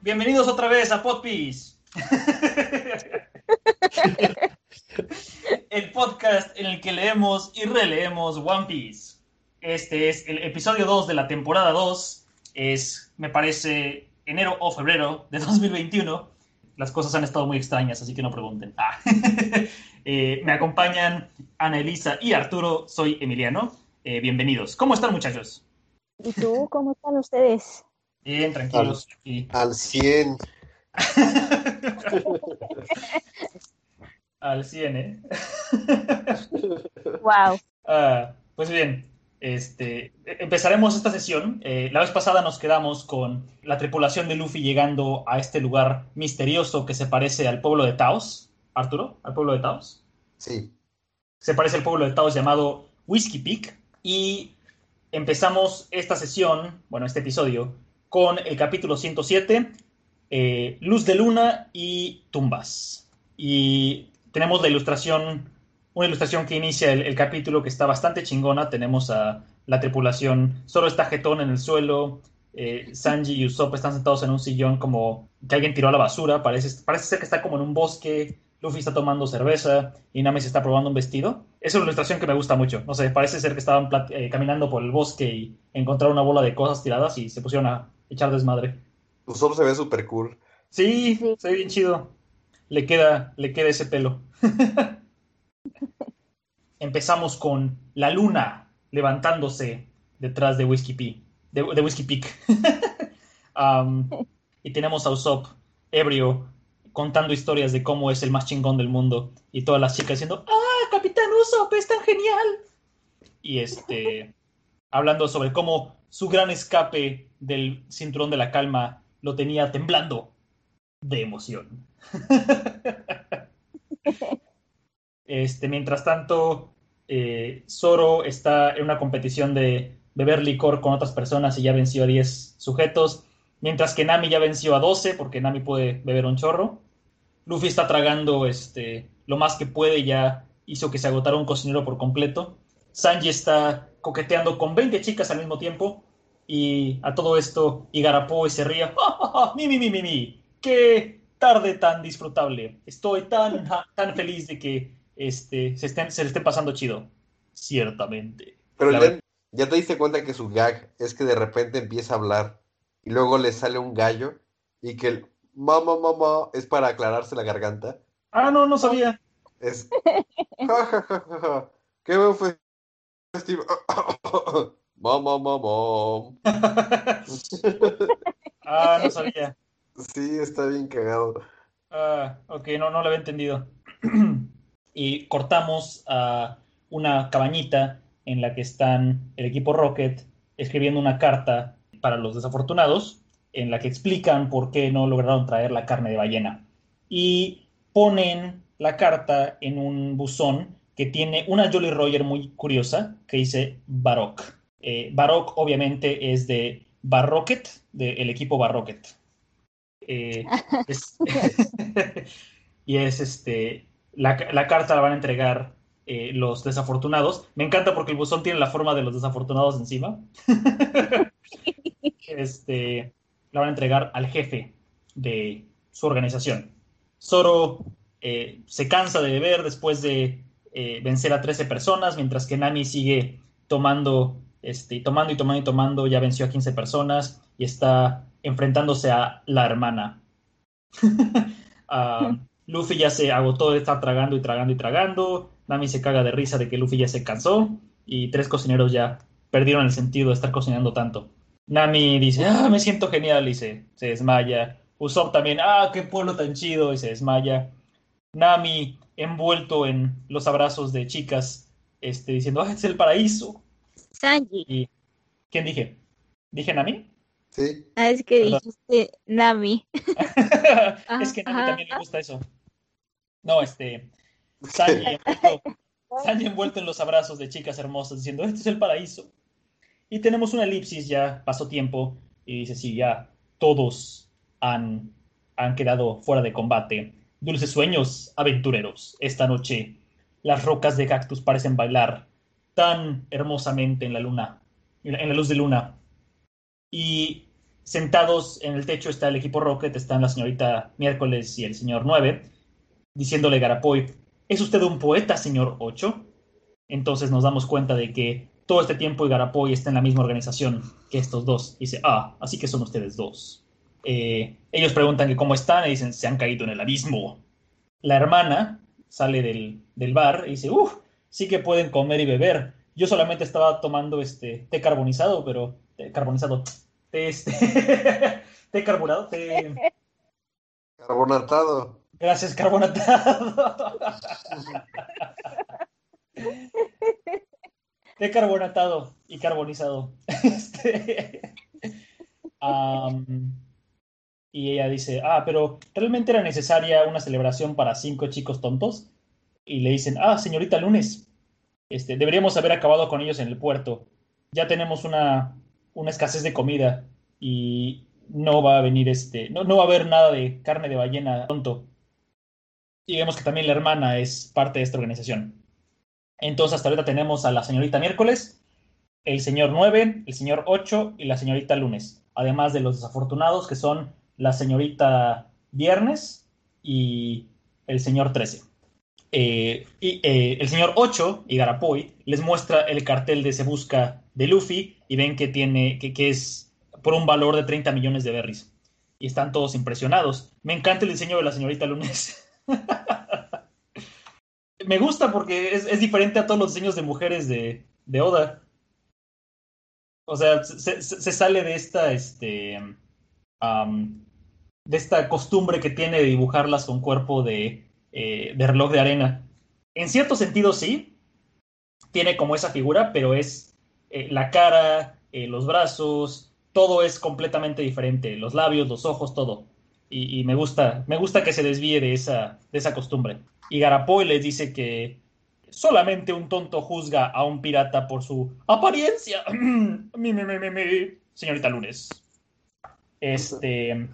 Bienvenidos otra vez a Podpiece. el podcast en el que leemos y releemos One Piece. Este es el episodio 2 de la temporada 2. Es, me parece, enero o febrero de 2021. Las cosas han estado muy extrañas, así que no pregunten. Ah. eh, me acompañan Ana Elisa y Arturo. Soy Emiliano. Eh, bienvenidos. ¿Cómo están, muchachos? ¿Y tú? ¿Cómo están ustedes? Bien, tranquilos. Al 100. Al 100, ¿eh? wow. Ah, pues bien, este, empezaremos esta sesión. Eh, la vez pasada nos quedamos con la tripulación de Luffy llegando a este lugar misterioso que se parece al pueblo de Taos. Arturo, al pueblo de Taos. Sí. Se parece al pueblo de Taos llamado Whiskey Peak. Y empezamos esta sesión, bueno, este episodio, con el capítulo 107, eh, Luz de Luna y Tumbas. Y tenemos la ilustración una ilustración que inicia el, capítulo que está bastante chingona. Tenemos a la tripulación, solo está Jetón en el suelo. Eh, Sanji y Usopp están sentados en un sillón como que alguien tiró a la basura. Parece, parece ser que está como en un bosque. Luffy está tomando cerveza y Nami se está probando un vestido. Es una ilustración que me gusta mucho. No sé, parece ser que estaban eh, caminando por el bosque y encontraron una bola de cosas tiradas y se pusieron a echar desmadre. Usopp se ve súper cool. Sí, se ve bien chido. Le queda, le queda ese pelo. Empezamos con la luna levantándose detrás de Whiskey, Peak. De, Whiskey Peak. y tenemos a Usopp, ebrio, contando historias de cómo es el más chingón del mundo. Y todas las chicas diciendo, ¡Ah, Capitán Usopp, es tan genial! Y este, hablando sobre cómo su gran escape del cinturón de la calma lo tenía temblando de emoción. Este, mientras tanto, eh, Zoro está en una competición de beber licor con otras personas y ya venció a 10 sujetos, mientras que Nami ya venció a 12 porque Nami puede beber un chorro. Luffy está tragando este, lo más que puede y ya hizo que se agotara un cocinero por completo. Sanji está coqueteando con 20 chicas al mismo tiempo y a todo esto Igarapo se ría. ¡Ja, mi, mi, mi, mi, mi! ¡Qué tarde tan disfrutable! Estoy tan, tan feliz de que este, se, estén, se le esté pasando chido. Ciertamente. Pero ya, te diste cuenta que su gag es que de repente empieza a hablar y luego le sale un gallo y que el mamá, mamá es para aclararse la garganta. Ah, no, no sabía. Es. Ja, ja, ja, ja, Qué buen festival. Mamá, mamá. ah, no sabía. Sí, está bien cagado. Ah, ok, no, no lo había entendido. y cortamos a una cabañita en la que están el equipo Rocket escribiendo una carta para los desafortunados en la que explican por qué no lograron traer la carne de ballena. Y ponen la carta en un buzón que tiene una Jolly Roger muy curiosa que dice Baroque. Eh, Baroque obviamente es de Barrocket, del equipo Barrocket. Eh, y es este la, carta la van a entregar eh, los desafortunados. Me encanta porque el buzón tiene la forma de los desafortunados encima. este, la van a entregar al jefe de su organización. Zoro eh, se cansa de beber después de eh, vencer a 13 personas, mientras que Nami sigue tomando, este, tomando y tomando y tomando, ya venció a 15 personas y está enfrentándose a la hermana. Ah, Luffy ya se agotó de estar tragando y tragando y tragando. Nami se caga de risa de que Luffy ya se cansó. Y tres cocineros ya perdieron el sentido de estar cocinando tanto. Nami dice, ah, me siento genial y se, desmaya. Usopp también, ah, qué pueblo tan chido y se desmaya. Nami envuelto en los abrazos de chicas, este, diciendo, ah, es el paraíso. Sanji. ¿Quién dije? ¿Dije Nami? Sí. Ah, es que dijiste Nami. es que a Nami también le gusta eso. No, este. Sanji envuelto, en los abrazos de chicas hermosas diciendo: Este es el paraíso. Y tenemos una elipsis ya, pasó tiempo, y dice: Sí, ya todos han, han quedado fuera de combate. Dulces sueños, aventureros. Esta noche las rocas de cactus parecen bailar tan hermosamente en la luna, en la luz de luna. Y sentados en el techo está el equipo Rocket, están la señorita Miércoles y el señor 9, diciéndole Garapoy, ¿es usted un poeta, señor 8? Entonces nos damos cuenta de que todo este tiempo Garapoy está en la misma organización que estos dos. Dice, ah, así que son ustedes dos. Eh, ellos preguntan que cómo están y dicen, se han caído en el abismo. La hermana sale del, del bar y dice, uff, sí que pueden comer y beber. Yo solamente estaba tomando este té carbonizado, pero té carbonizado, té este, té carburado, té Carbonatado. gracias carbonatado. té carbonatado y carbonizado. Este, y ella dice, ah, pero ¿realmente era necesaria una celebración para cinco chicos tontos? Y le dicen, ah, señorita Lunes, este, deberíamos haber acabado con ellos en el puerto. Ya tenemos una, una escasez de comida y no va a venir este, no, no va a haber nada de carne de ballena tonto. Y vemos que también la hermana es parte de esta organización. Entonces hasta ahorita tenemos a la señorita Miércoles, el señor 9, el señor 8 y la señorita Lunes. Además de los desafortunados que son la señorita Viernes y el señor 13. Eh, y eh, el señor 8 y Garapoy les muestra el cartel de Se Busca de Luffy y ven que tiene que, que es por un valor de 30 millones de berries. Y están todos impresionados. Me encanta el diseño de la señorita Lunes. Me gusta porque es, diferente a todos los diseños de mujeres de, Oda. O sea, se, se, se sale de esta, este, um, de esta costumbre que tiene de dibujarlas con cuerpo de, eh, de reloj de arena. En cierto sentido, sí, tiene como esa figura, pero es eh, la cara, eh, los brazos, todo es completamente diferente, los labios, los ojos, todo. Y, y, me gusta, me gusta que se desvíe de esa, de esa costumbre. Y Garapoy les dice que solamente un tonto juzga a un pirata por su apariencia. señorita Lunes. Este,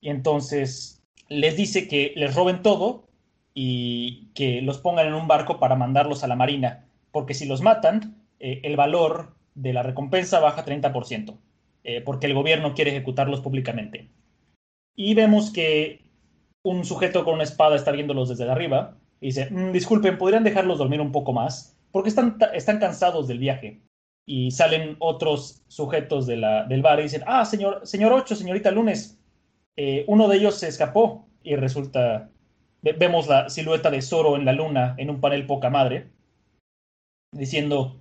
y entonces les dice que les roben todo y que los pongan en un barco para mandarlos a la marina, porque si los matan, eh, el valor de la recompensa baja 30%, eh, porque el gobierno quiere ejecutarlos públicamente. Y vemos que un sujeto con una espada está viéndolos desde arriba y dice, mmm, disculpen, ¿podrían dejarlos dormir un poco más? Porque están, están cansados del viaje. Y salen otros sujetos del bar y dicen, ah, señor, señor Ocho, señorita Lunes, eh, uno de ellos se escapó y resulta, vemos la silueta de Zoro en la luna en un panel poca madre, diciendo,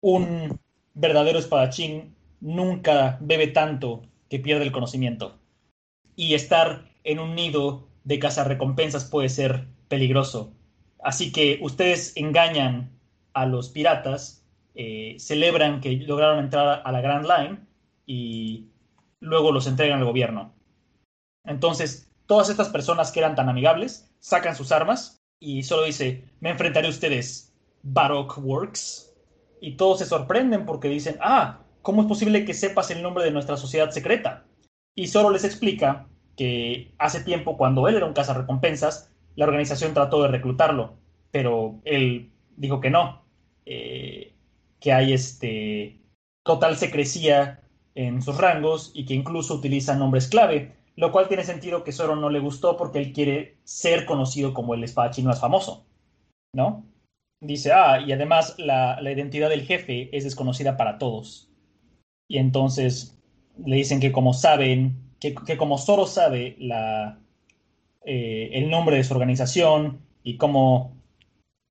un verdadero espadachín nunca bebe tanto que pierde el conocimiento. Y estar en un nido de cazarrecompensas puede ser peligroso. Así que ustedes engañan a los piratas, eh, celebran que lograron entrar a la Grand Line y luego los entregan al gobierno. Entonces, todas estas personas que eran tan amigables sacan sus armas y solo dice, me enfrentaré a ustedes, Baroque Works. Y todos se sorprenden porque dicen, ah, ¿cómo es posible que sepas el nombre de nuestra sociedad secreta? Y solo les explica que hace tiempo, cuando él era un cazarrecompensas, la organización trató de reclutarlo, pero él dijo que no, eh, que hay este total secrecía en sus rangos y que incluso utiliza nombres clave, lo cual tiene sentido que Zoro no le gustó porque él quiere ser conocido como el espadachín más famoso, ¿no? Dice, ah, y además la, la identidad del jefe es desconocida para todos. Y entonces le dicen que como saben, que, que como Zoro sabe la, eh, el nombre de su organización y cómo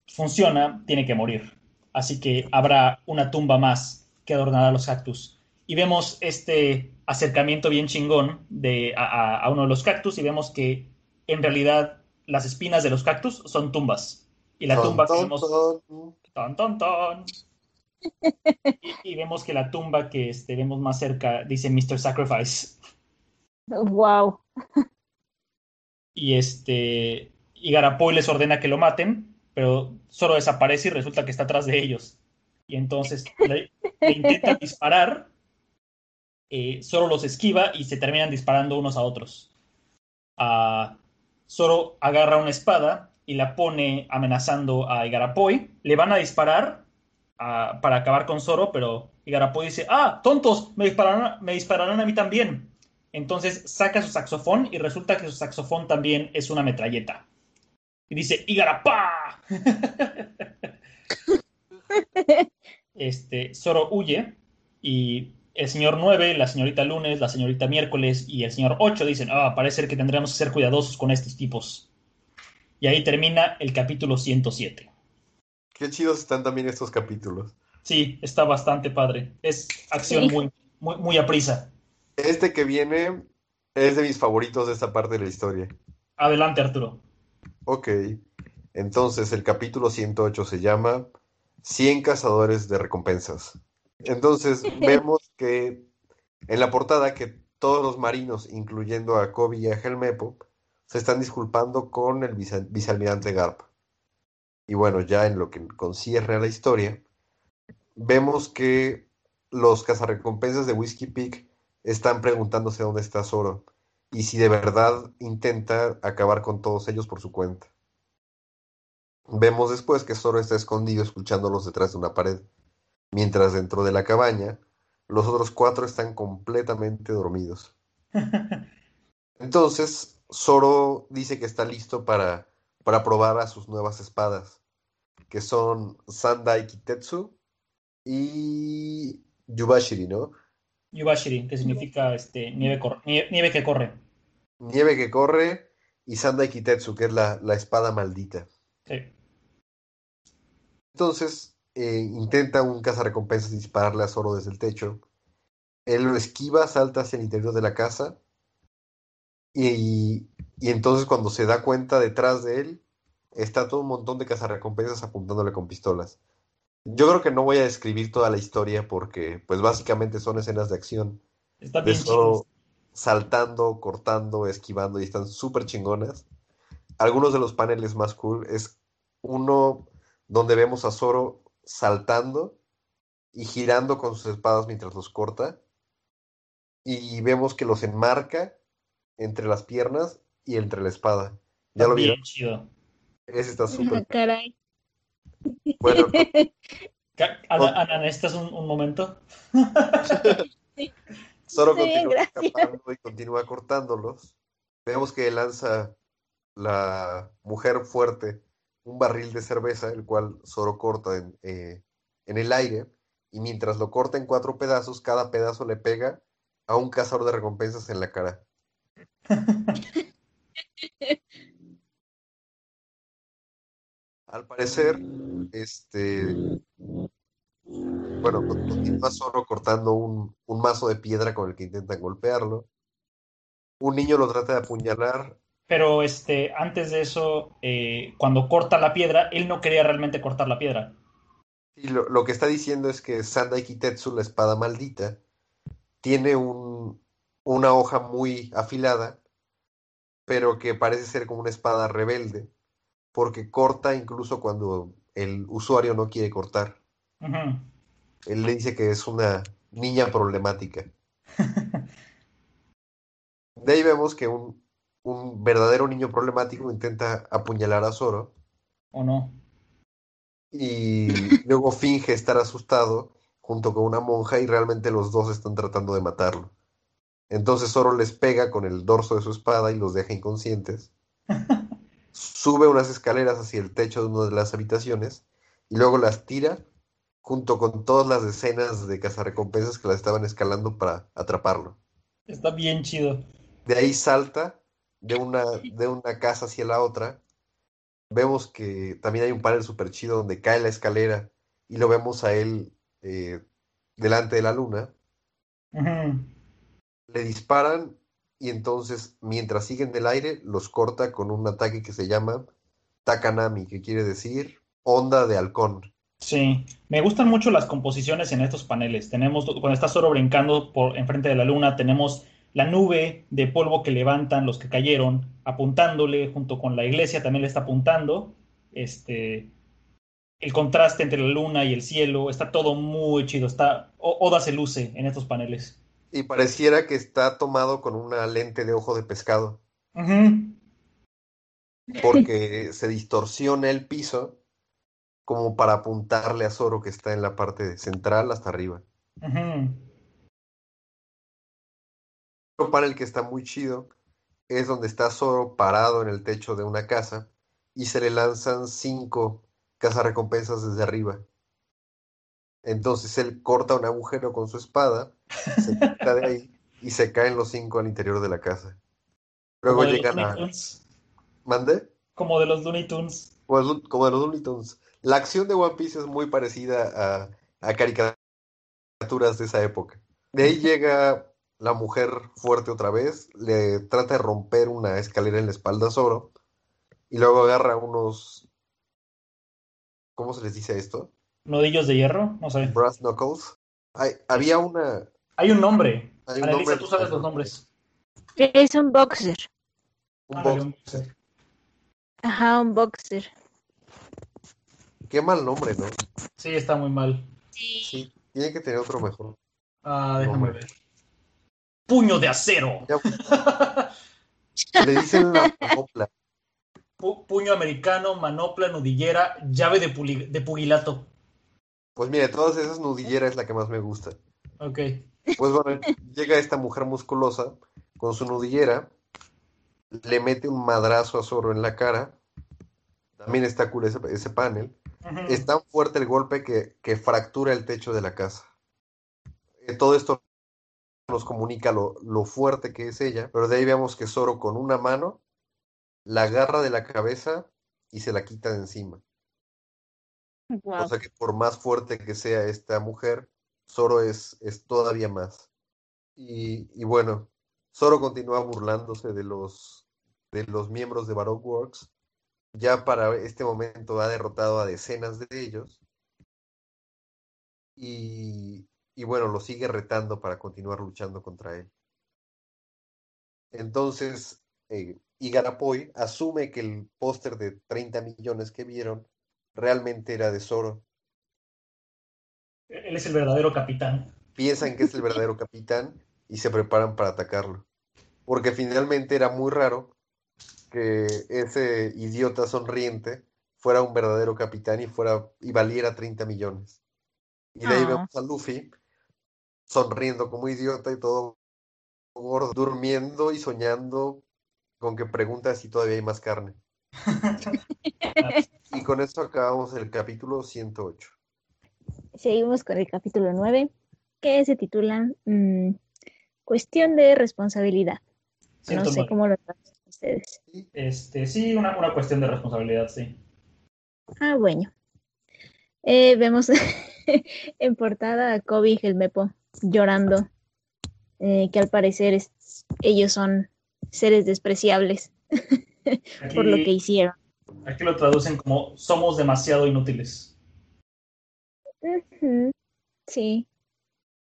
funciona, tiene que morir. Así que habrá una tumba más que adornará los cactus. Y vemos este acercamiento bien chingón de, a, a, uno de los cactus y vemos que en realidad las espinas de los cactus son tumbas. Y la tumba que vemos... Ton, ton, ton. Y, y, vemos que la tumba que este, vemos más cerca dice Mr. Sacrifice. Wow. Y este. Y Garapoy les ordena que lo maten, pero solo desaparece y resulta que está atrás de ellos. Y entonces le, le intentan disparar, eh, Zoro los esquiva y se terminan disparando unos a otros. Uh, Zoro agarra una espada y la pone amenazando a Igarapoy. Le van a disparar a- para acabar con Zoro, pero Igarapo dice, ah, tontos, me dispararán, me dispararán a mí también. Entonces saca su saxofón y resulta que su saxofón también es una metralleta. Y dice, Igarapá. este, Zoro huye y el señor 9, la señorita Lunes, la señorita Miércoles y el señor 8 dicen, ah, parece que tendremos que ser cuidadosos con estos tipos. Y ahí termina el capítulo 107. Qué chidos están también estos capítulos. Sí, está bastante padre. Es acción Sí. muy, muy, muy a prisa. Este que viene es de mis favoritos de esta parte de la historia. Adelante, Arturo. Ok, entonces el capítulo 108 se llama 100 cazadores de recompensas. Entonces vemos que en la portada que todos los marinos, incluyendo a Kobe y a Helmepo, se están disculpando con el vice- vicealmirante Garp. Y bueno, ya en lo que concierne a la historia, vemos que los cazarrecompensas de Whiskey Peak están preguntándose dónde está Zoro y si de verdad intenta acabar con todos ellos por su cuenta. Vemos después que Zoro está escondido escuchándolos detrás de una pared, mientras dentro de la cabaña los otros cuatro están completamente dormidos. Entonces, Zoro dice que está listo para, para probar a sus nuevas espadas, que son Sandai Kitetsu y Yubashiri, ¿no? Yubashiri, que significa este, nieve, cor- nieve que corre. Nieve que corre y Sandai Kitetsu, que es la, la espada maldita. Sí. Entonces, eh, intenta un cazarrecompensas dispararle a Zoro desde el techo. Él lo esquiva, salta hacia el interior de la casa. Y, y entonces, cuando se da cuenta detrás de él, está todo un montón de cazarrecompensas apuntándole con pistolas. Yo creo que no voy a describir toda la historia porque, pues, básicamente son escenas de acción Está de bien Zoro chido. saltando, cortando, esquivando y están súper chingonas. Algunos de los paneles más cool es uno donde vemos a Zoro saltando y girando con sus espadas mientras los corta. Y vemos que los enmarca entre las piernas y entre la espada. ¿Ya Está lo bien vieron? chido. Ese está Ah, súper. caray. Bueno, Ana, Ana, ¿necesitas un, un momento? Sí, continúa gracias. escapando y continúa cortándolos. Vemos que lanza la mujer fuerte un barril de cerveza, el cual Zoro corta en, eh, en el aire, y mientras lo corta en cuatro pedazos, cada pedazo le pega a un cazador de recompensas en la cara. Al parecer, este, bueno, con- continúa Zoro cortando un, un mazo de piedra con el que intentan golpearlo. Un niño lo trata de apuñalar Pero este, antes de eso, eh, cuando corta la piedra, él no quería realmente cortar la piedra. Y lo, lo que está diciendo es que Sandai Kitetsu, la espada maldita, tiene un, una hoja muy afilada, pero que parece ser como una espada rebelde, porque corta incluso cuando el usuario no quiere cortar. Él le dice que es una niña problemática. De ahí vemos que un, un verdadero niño problemático intenta apuñalar a Zoro ¿O no? y luego finge estar asustado junto con una monja y realmente los dos están tratando de matarlo. Entonces Zoro les pega con el dorso de su espada y los deja inconscientes. Sube unas escaleras hacia el techo de una de las habitaciones y luego las tira junto con todas las decenas de cazarrecompensas que la estaban escalando para atraparlo. Está bien chido. De ahí salta de una, de una casa hacia la otra. Vemos que también hay un panel súper chido donde cae la escalera y lo vemos a él eh, delante de la luna. Le disparan y entonces, mientras siguen del aire, los corta con un ataque que se llama Takanami, que quiere decir onda de halcón. Sí, me gustan mucho las composiciones en estos paneles. Tenemos, cuando está Zoro brincando por enfrente de la luna, tenemos la nube de polvo que levantan los que cayeron, apuntándole, junto con la iglesia también le está apuntando. Este, el contraste entre la luna y el cielo, está todo muy chido. Está, Oda se luce en estos paneles. Y pareciera que está tomado con una lente de ojo de pescado, porque se distorsiona el piso como para apuntarle a Zoro que está en la parte central hasta arriba. Ujú. Otro panel que está muy chido es donde está Zoro parado en el techo de una casa y se le lanzan cinco cazarrecompensas desde arriba. Entonces él corta un agujero con su espada, se quita de ahí y se caen los cinco al interior de la casa. Luego llegan a... ¿Mande? Como de los Looney Tunes. Como, como de los Looney Tunes. La acción de One Piece es muy parecida a, a caricaturas de esa época. De ahí llega la mujer fuerte otra vez, le trata de romper una escalera en la espalda a Zoro y luego agarra unos... ¿Cómo se les dice esto? Nudillos de hierro, no sé. Brass knuckles. Hay- había una... Hay un nombre. Hay un Analiza, nombre tú sabes los nombres. Es un boxer. Un boxer. Ajá, un boxer. Qué mal nombre, ¿no? Sí, está muy mal. Sí, tiene que tener otro mejor. Ah, déjame Nombre. ver. Puño de acero. Ya, le dicen la manopla. Pu- puño americano, manopla, nudillera, llave de, de pugilato. Pues mire, todas esas nudilleras es la que más me gusta. Ok. Pues bueno, llega esta mujer musculosa con su nudillera, le mete un madrazo a Zoro en la cara. También está cool ese, ese panel. Es tan fuerte el golpe que, que fractura el techo de la casa. Eh, todo esto nos comunica lo, lo fuerte que es ella, pero de ahí vemos que Zoro con una mano la agarra de la cabeza y se la quita de encima. Wow. O sea que por más fuerte que sea esta mujer, Zoro es, es todavía más. Y, y bueno, Zoro continúa burlándose de los, de los miembros de Baroque Works. Ya para este momento ha derrotado a decenas de ellos. Y, y bueno, lo sigue retando para continuar luchando contra él. Entonces, eh, Igarapoy asume que el póster de 30 millones que vieron realmente era de Zoro. Él es el verdadero capitán. Piensan que es el verdadero capitán y se preparan para atacarlo. Porque finalmente era muy raro que ese idiota sonriente fuera un verdadero capitán y fuera y valiera 30 millones. Y de ahí Ah. vemos a Luffy sonriendo como idiota y todo gordo, durmiendo y soñando con que pregunta si todavía hay más carne. Y con esto acabamos el capítulo 108. Seguimos con el capítulo 9, que se titula mm, Cuestión de responsabilidad. No sé 109. cómo lo traducen ustedes. Este, sí, una, una cuestión de responsabilidad, sí. Ah, bueno. Eh, vemos en portada a Kobe y Helmepo llorando, eh, que al parecer es- ellos son seres despreciables Aquí, por lo que hicieron. aquí lo traducen como somos demasiado inútiles. Sí,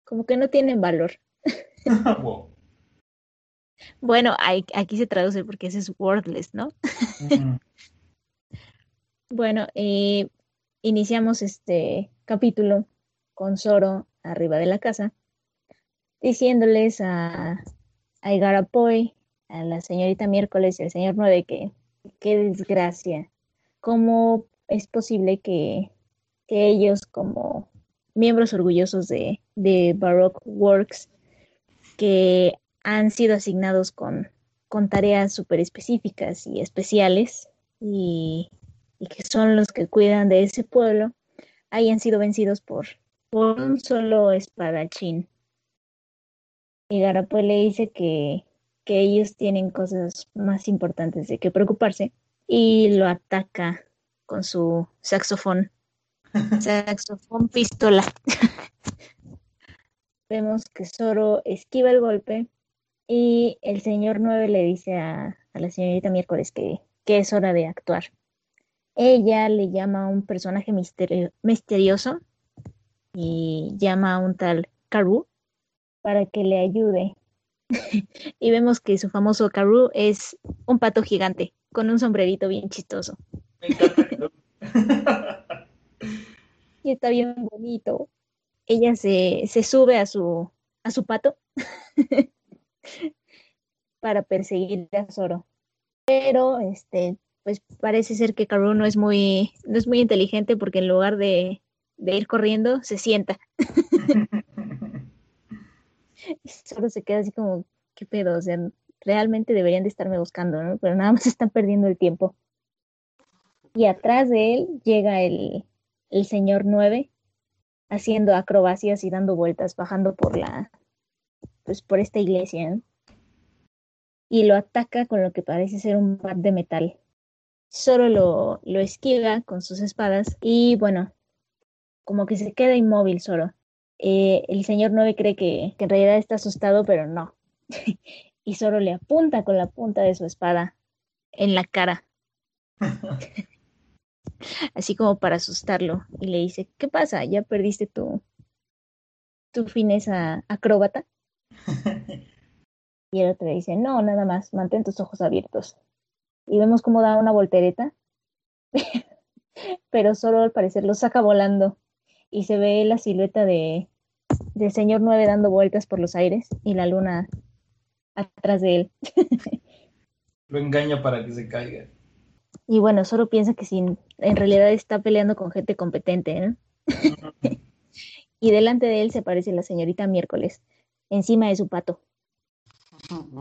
como que no tienen valor. Wow. Bueno, aquí se traduce porque ese es wordless, ¿no? Bueno, eh, iniciamos este capítulo con Zoro arriba de la casa, diciéndoles a, a Igarapoy, a la señorita Miércoles y al señor Nueve que qué desgracia, cómo es posible que, que ellos como miembros orgullosos de, Baroque Works que han sido asignados con, tareas súper específicas y especiales y que son los que cuidan de ese pueblo, hayan sido vencidos por, un solo espadachín. Y Garapoy le dice que, que ellos tienen cosas más importantes de que preocuparse y lo ataca con su saxofón. Saxofón pistola. Vemos que Zoro esquiva el golpe y el señor 9 le dice a, a la señorita Miércoles que, que es hora de actuar. Ella le llama a un personaje misterio- misterioso y llama a un tal Karu para que le ayude. y vemos que su famoso Karu es un pato gigante con un sombrerito bien chistoso. Me encanta. Y está bien bonito. Ella se, se sube a su, a su pato para perseguir a Zoro. Pero este, pues parece ser que Karu no es muy, no es muy inteligente porque en lugar de, de ir corriendo, se sienta. y solo se queda así como, ¿qué pedo? O sea, realmente deberían de estarme buscando, ¿no? Pero nada más están perdiendo el tiempo. Y atrás de él llega el, el señor 9 haciendo acrobacias y dando vueltas, bajando por la, pues por esta iglesia, y lo ataca con lo que parece ser un bat de metal. Solo lo, lo esquiva con sus espadas y bueno, como que se queda inmóvil solo. Eh, el señor 9 cree que, que en realidad está asustado, pero no. y solo le apunta con la punta de su espada en la cara. Así como para asustarlo. Y le dice, ¿qué pasa? ¿Ya perdiste tu, tu fineza acróbata? Y el otro le dice, no, nada más, mantén tus ojos abiertos. Y vemos cómo da una voltereta, pero solo al parecer lo saca volando. Y se ve la silueta de, del señor 9 dando vueltas por los aires y la luna atrás de él. lo engaña para que se caiga. Y bueno, solo piensa que si en realidad está peleando con gente competente, ¿no? y delante de él se aparece la señorita Miércoles, encima de su pato,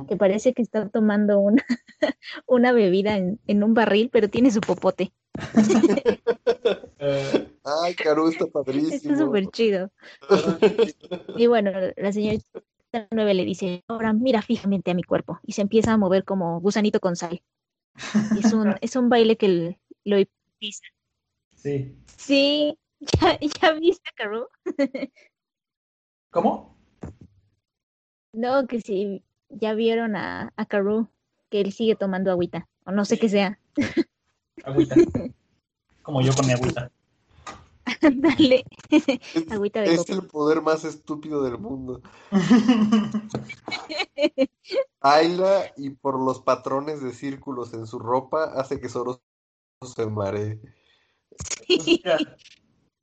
que parece que está tomando una, una bebida en, en un barril, pero tiene su popote. Ay, Caru, está padrísimo. Está súper chido. y bueno, la señorita 9 le dice, ahora mira fijamente a mi cuerpo. Y se empieza a mover como gusanito con sal. Es un, es un baile que lo hipnotiza. Sí. Sí, ¿ya, ya viste, Caru? ¿Cómo? No, que si ya vieron a, a Caru, que él sigue tomando agüita, o no sé qué sea. Agüita. Como yo con mi agüita. Dale, Es, agüita de es coco. el poder más estúpido del mundo. Ayla, y por los patrones de círculos en su ropa, hace que Zoro se maree. Mira,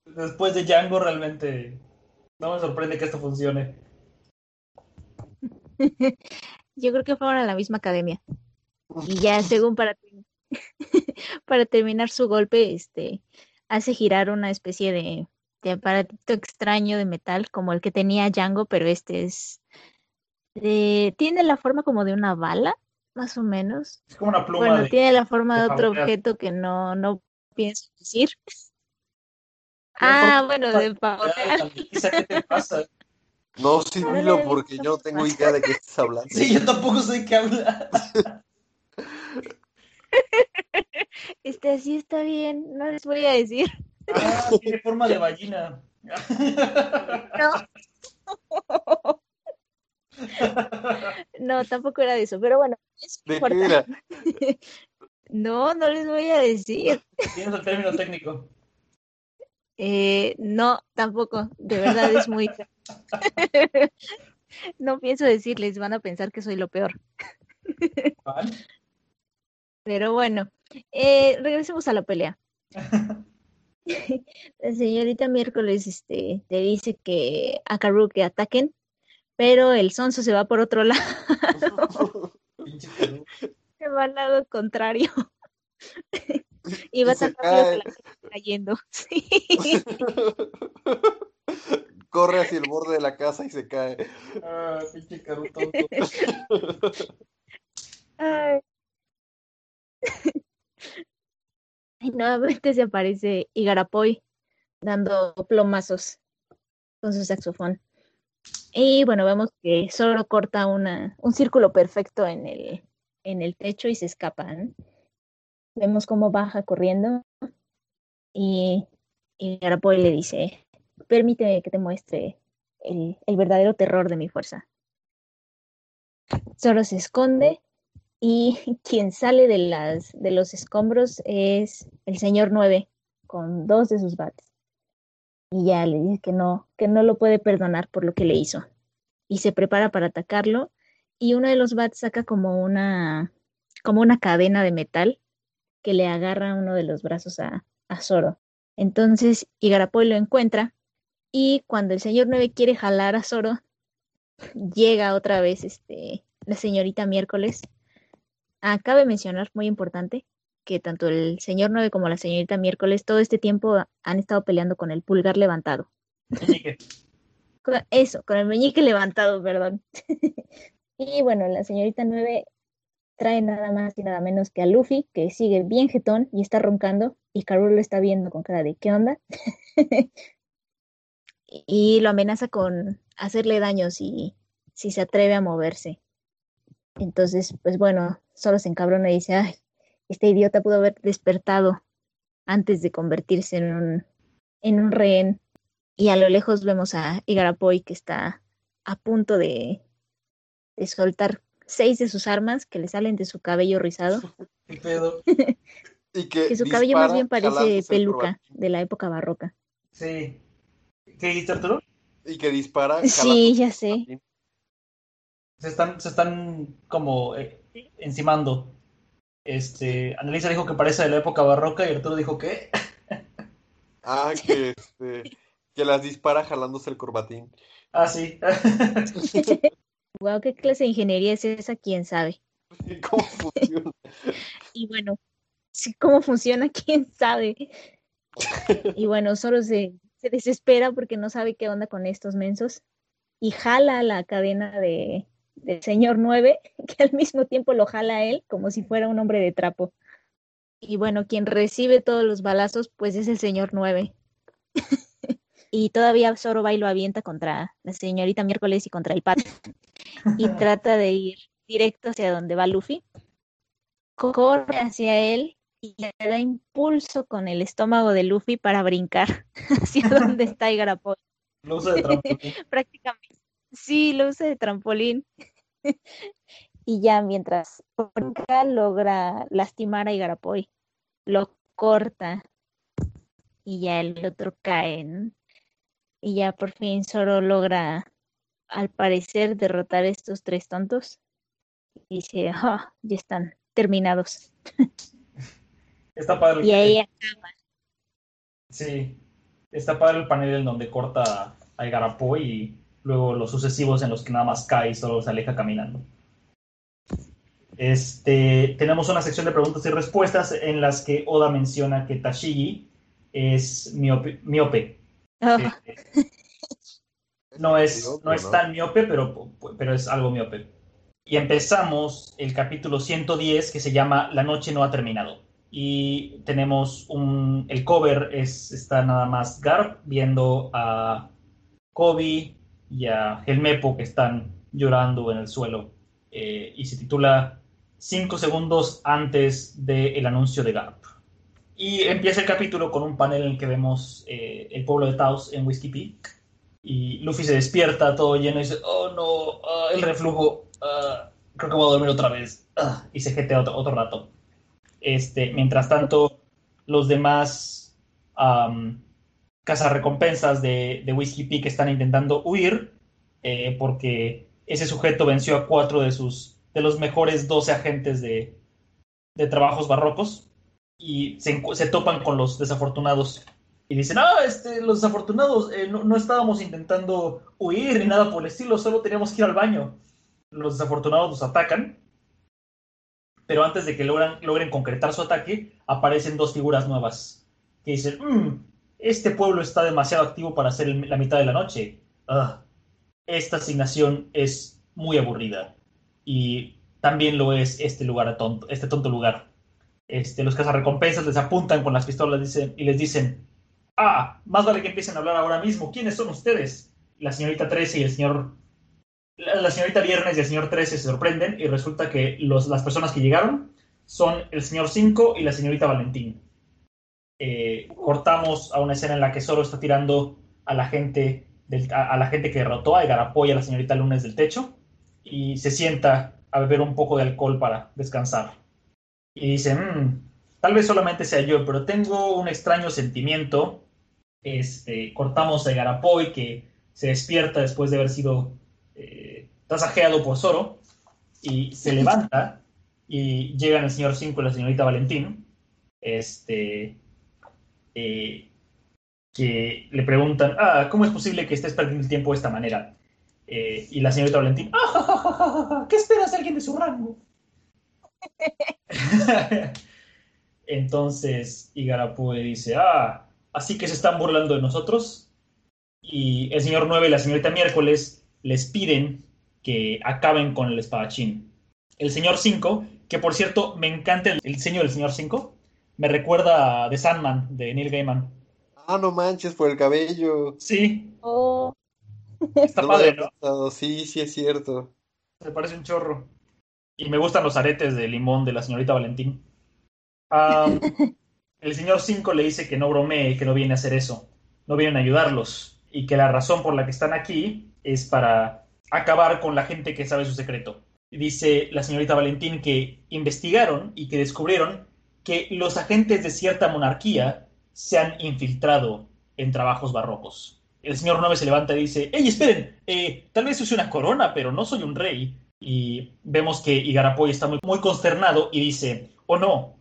Después de Django realmente no me sorprende que esto funcione. Yo creo que fueron a la misma academia. Y ya, según para, para terminar su golpe, este, hace girar una especie de, de aparatito extraño de metal, como el que tenía Django, pero este es, de- tiene la forma como de una bala, más o menos. Es como una pluma Bueno, de... tiene la forma de de otro objeto que no, no pienso decir. Ah, bueno, de pavonear. Lisa, ¿Qué te pasa? No, sí, dilo porque visto yo no tengo más. idea de qué estás hablando. Sí, yo tampoco sé qué hablar. Este así está bien, no les voy a decir. Ah, tiene forma de ballena. No, tampoco era de eso, pero bueno, no ¿De importa. qué era? No, no les voy a decir. Tienes el término técnico. Eh, no, tampoco. De verdad es muy. No pienso decirles, van a pensar que soy lo peor. ¿Van? Pero bueno, eh, regresemos a la pelea. La señorita miércoles este, te dice que a Karu que ataquen, pero el sonso se va por otro lado, se va al lado contrario. Y va tan rápido que la está cayendo. Sí. Corre hacia el borde de la casa y se cae. Ah, pinche Caru tonto. Ay. Y nuevamente se aparece Igarapoy dando plomazos con su saxofón. Y bueno, vemos que solo corta una, un círculo perfecto en el, en el techo y se escapa. ¿no? Vemos cómo baja corriendo y Igarapoy le dice, permíteme que te muestre el, el verdadero terror de mi fuerza. Zoro se esconde y quien sale de, las, de los escombros es el señor 9 con dos de sus bats. Y ya le dice que no, que no lo puede perdonar por lo que le hizo. Y se prepara para atacarlo. Y uno de los bats saca como una, como una cadena de metal que le agarra uno de los brazos a, a Zoro. Entonces Igarapoy lo encuentra. Y cuando el señor 9 quiere jalar a Zoro, llega otra vez este, la señorita miércoles Ah, cabe mencionar, muy importante, que tanto el señor 9 como la señorita miércoles todo este tiempo han estado peleando con el pulgar levantado. Eso, con el meñique levantado, perdón. y bueno, la señorita 9 trae nada más y nada menos que a Luffy, que sigue bien jetón y está roncando, y Carol lo está viendo con cara de ¿qué onda? y lo amenaza con hacerle daño si, si se atreve a moverse. Entonces, pues bueno, solo se encabrona y dice, ay, este idiota pudo haber despertado antes de convertirse en un, en un rehén. Y a lo lejos vemos a Igarapoy que está a punto de, de soltar seis de sus armas que le salen de su cabello rizado. ¿Qué pedo? Y que, Que su cabello más bien parece peluca de la época barroca. Sí. ¿Qué dijiste, Arturo? Y que dispara. Sí, ya sé. Se están, se están como eh, encimando. Este, Annalisa dijo que parece de la época barroca y Arturo dijo que Ah, que, este, que las dispara jalándose el corbatín. Ah, sí. Wow, ¿qué clase de ingeniería es esa? ¿Quién sabe? ¿Cómo funciona? Y bueno, sí, ¿cómo funciona? ¿Quién sabe? Y bueno, solo se, se desespera porque no sabe qué onda con estos mensos y jala la cadena de, del señor 9, que al mismo tiempo lo jala a él como si fuera un hombre de trapo. Y bueno, quien recibe todos los balazos, pues es el señor 9. y todavía Zoro va y lo avienta contra la señorita Miércoles y contra el pato. Y trata de ir directo hacia donde va Luffy. Corre hacia él y le da impulso con el estómago de Luffy para brincar hacia donde está trampolín. Prácticamente. Sí, lo usa de trampolín. y ya mientras brinca logra lastimar a Igarapoy. Lo corta y ya el otro cae. ¿no? Y ya por fin Zoro logra, al parecer, derrotar a estos tres tontos. Y dice, "Ah, ya están terminados. Está padre. el- Y ahí acaba. Sí. Está padre el panel en donde corta a Igarapo y luego los sucesivos en los que nada más cae y solo se aleja caminando. Este, tenemos una sección de preguntas y respuestas en las que Oda menciona que Tashigi es miope. miope. Ah, Eh, no es, Miope, no es ¿no? tan miope, pero, pero es algo miope. Y empezamos el capítulo 110 que se llama La noche no ha terminado. Y tenemos un. El cover es, está nada más Garp viendo a Kobe y a Helmepo que están llorando en el suelo. Eh, y se titula Cinco segundos antes del anuncio de Garp. Y empieza el capítulo con un panel en el que vemos eh, el pueblo de Taos en Whiskey Peak. Y Luffy se despierta todo lleno y dice, oh no, ah, el reflujo, ah, creo que voy a dormir otra vez. Ah, y se jetea otro, otro rato. Este, mientras tanto, los demás cazarrecompensas de, de Whiskey Peak están intentando huir eh, porque ese sujeto venció a cuatro de sus de los mejores 12 agentes de, de trabajos barrocos y se, topan con los desafortunados y dicen, ah, este, los desafortunados, eh, no, no estábamos intentando huir ni nada por el estilo, solo teníamos que ir al baño. Los desafortunados los atacan, pero antes de que logran, logren concretar su ataque, aparecen dos figuras nuevas que dicen, "Mm, este pueblo está demasiado activo para el- la mitad de la noche. Ah, esta asignación es muy aburrida y también lo es este lugar tonto, este tonto lugar. Este, los cazarrecompensas les apuntan con las pistolas y les dicen, ah, más vale que empiecen a hablar ahora mismo. ¿Quiénes son ustedes? La señorita 13 y el señor... La, señorita Viernes y el señor 13 se sorprenden y resulta que las personas que llegaron son el señor 5 y la señorita Valentín. Eh, cortamos a una escena en la que Zoro está tirando a la gente, del- a, a la gente que derrotó, a Igarapo y a la señorita Lunes del techo y se sienta a beber un poco de alcohol para descansar. Y dice, "Mm, tal vez solamente sea yo, pero tengo un extraño sentimiento. Este, cortamos a Igarapoy que se despierta después de haber sido eh, tasajeado por Zoro y se levanta y llegan el señor 5 y la señorita Valentín, este, eh, que le preguntan, ah, ¿cómo es posible que estés perdiendo el tiempo de esta manera? Eh, y la señorita Valentín, "Ah, ¿qué esperas alguien de su rango? Entonces Igarapoe dice, ah, así que se están burlando de nosotros. Y el señor 9 y la señorita miércoles les piden que acaben con el espadachín. El señor 5, que por cierto me encanta el diseño del señor 5, me recuerda a The Sandman de Neil Gaiman. Ah, no manches, por el cabello. Sí, Oh, está No padre. Sí, sí es cierto. Me parece un chorro. Y me gustan los aretes de limón de la señorita Valentín. El señor 5 le dice que no bromee, que no viene a hacer eso. No vienen a ayudarlos. Y que la razón por la que están aquí es para acabar con la gente que sabe su secreto. Dice la señorita Valentín que investigaron y que descubrieron que los agentes de cierta monarquía se han infiltrado en trabajos barrocos. El señor 9 se levanta y dice, ¡Ey, esperen! eh, tal vez use una corona, pero no soy un rey. Y vemos que Igarapoy está muy, muy consternado y dice, oh no,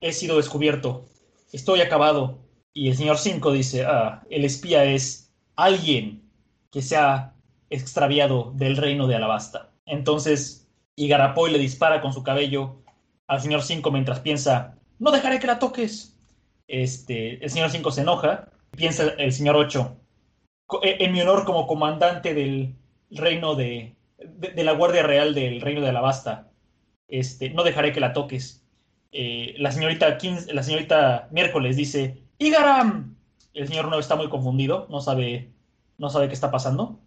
he sido descubierto, estoy acabado. Y el señor 5 dice, ah, el espía es alguien que se ha extraviado del reino de Alabasta. Entonces Igarapoy le dispara con su cabello al señor 5 mientras piensa, no dejaré que la toques. Este, el señor 5 se enoja, piensa el señor 8, "Co- eh, en mi honor como comandante del reino de, de, la Guardia Real del reino de Alabasta, este, no dejaré que la toques. Eh, la señorita Kins- la señorita Miércoles dice, ¡Igaram! El señor 9 está muy confundido, no sabe, no sabe qué está pasando.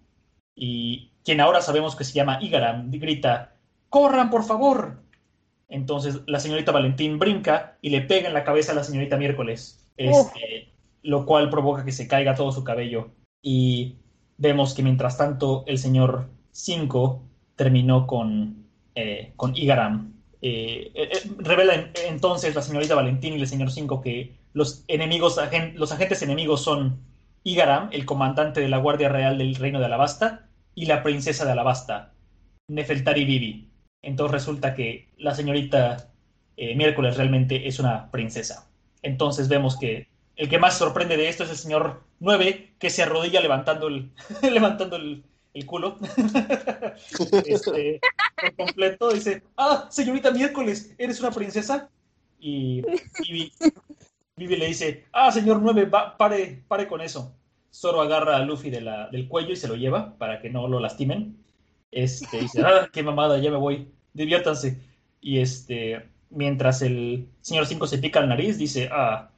Y quien ahora sabemos que se llama Igaram grita, ¡corran, por favor! Entonces la señorita Valentín brinca y le pega en la cabeza a la señorita Miércoles, este, lo cual provoca que se caiga todo su cabello. Y vemos que mientras tanto el señor 5 terminó con, eh, con Igaram. Eh, eh, eh, revela en- entonces la señorita Valentín y el señor 5 que los enemigos, agen- los agentes enemigos son Igaram, el comandante de la Guardia Real del Reino de Alabasta, y la princesa de Alabasta, Nefeltari Vivi. Entonces resulta que la señorita eh, Miércoles realmente es una princesa. Entonces vemos que el que más sorprende de esto es el señor 9, que se arrodilla levantando el, levantando el, el culo. este, por completo. Dice, ah, señorita Miércoles, ¿eres una princesa? Y Vivi, Vivi le dice, ah, señor 9, va- pare, pare con eso. Zoro agarra a Luffy del cuello y se lo lleva para que no lo lastimen. Este, dice, ah, qué mamada, ya me voy, diviértanse. Y este, mientras el señor 5 se pica la nariz, dice, ah,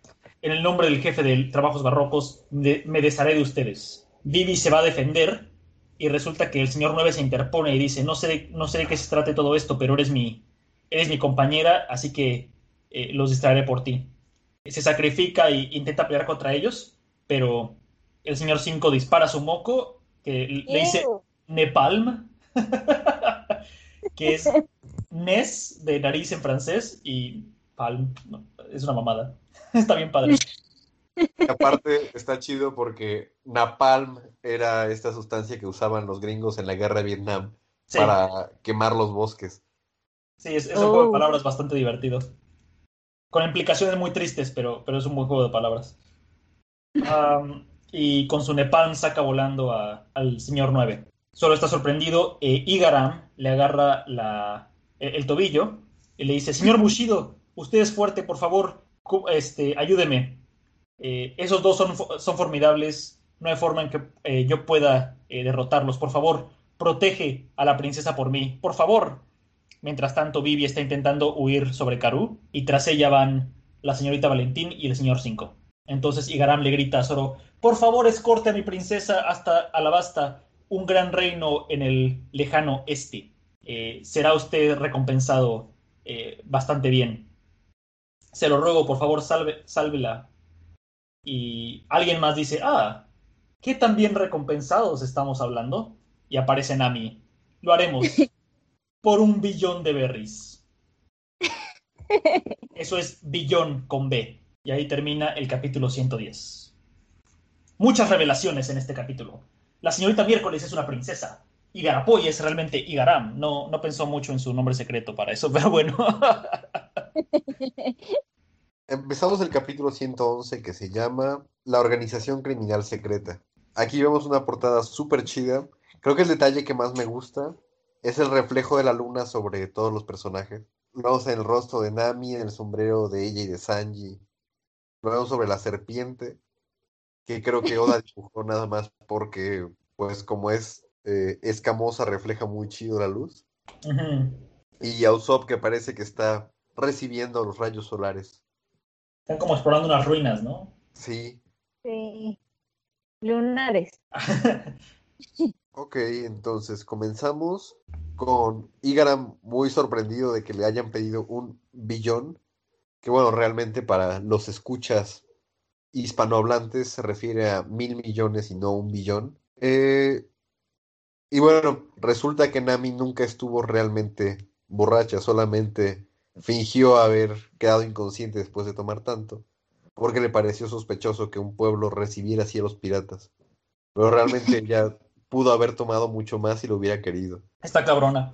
en el nombre del jefe de trabajos barrocos, de- me desharé de ustedes. Vivi se va a defender y resulta que el señor 9 se interpone y dice, no sé de, no sé de qué se trate todo esto, pero eres mi, eres mi compañera, así que eh, los distraeré por ti. Se sacrifica e intenta pelear contra ellos, pero el señor 5 dispara su moco, que le dice. Nepalm, que es Nes de nariz en francés y Palm, no, es una mamada. Está bien padre. Y aparte está chido porque napalm era esta sustancia que usaban los gringos en la guerra de Vietnam Sí, para quemar los bosques. sí es, es un juego de Oh. palabras bastante divertido. Con implicaciones muy tristes, pero, pero es un buen juego de palabras. Y con su Nepalm saca volando a- al señor 9. Solo está sorprendido. eh, Igaram le agarra el, tobillo y le dice: Señor Bushido, usted es fuerte, por favor, este, ayúdeme. Eh, esos dos son, fo- son formidables. No hay forma en que eh, yo pueda eh, derrotarlos. Por favor, protege a la princesa por mí. Por favor. Mientras tanto, Vivi está intentando huir sobre Karú y tras ella van la señorita Valentín y el señor 5. Entonces Igaram le grita a Zoro, por favor escorte a mi princesa hasta Alabasta, un gran reino en el lejano este. Eh, será usted recompensado eh, bastante bien. Se lo ruego, por favor, salve, sálvela. Y alguien más dice, ah, ¿qué tan bien recompensados estamos hablando? Y aparece Nami. Lo haremos por un billón de berries. Eso es billón con B. Y ahí termina el capítulo 110. Muchas revelaciones en este capítulo. La señorita Miércoles es una princesa. Igarapoy es realmente Igaram. No, no pensó mucho en su nombre secreto para eso, pero bueno. Empezamos el capítulo 111 que se llama La Organización Criminal Secreta. Aquí vemos una portada súper chida. Creo que el detalle que más me gusta es el reflejo de la luna sobre todos los personajes. Lo vemos en el rostro de Nami, en el sombrero de ella y de Sanji. Lo vemos sobre la serpiente, que creo que Oda dibujó nada más porque, pues como es eh, escamosa, refleja muy chido la luz. Y a Usopp que parece que está recibiendo los rayos solares. Están como explorando unas ruinas, ¿no? Sí. Sí. Lunares. Ok, entonces comenzamos con Igaram muy sorprendido de que le hayan pedido un billón, que bueno, realmente para los escuchas hispanohablantes se refiere a mil millones y no un billón. Eh, y bueno, resulta que Nami nunca estuvo realmente borracha, solamente fingió haber quedado inconsciente después de tomar tanto, porque le pareció sospechoso que un pueblo recibiera así a los piratas. Pero realmente ella pudo haber tomado mucho más si lo hubiera querido. Está cabrona.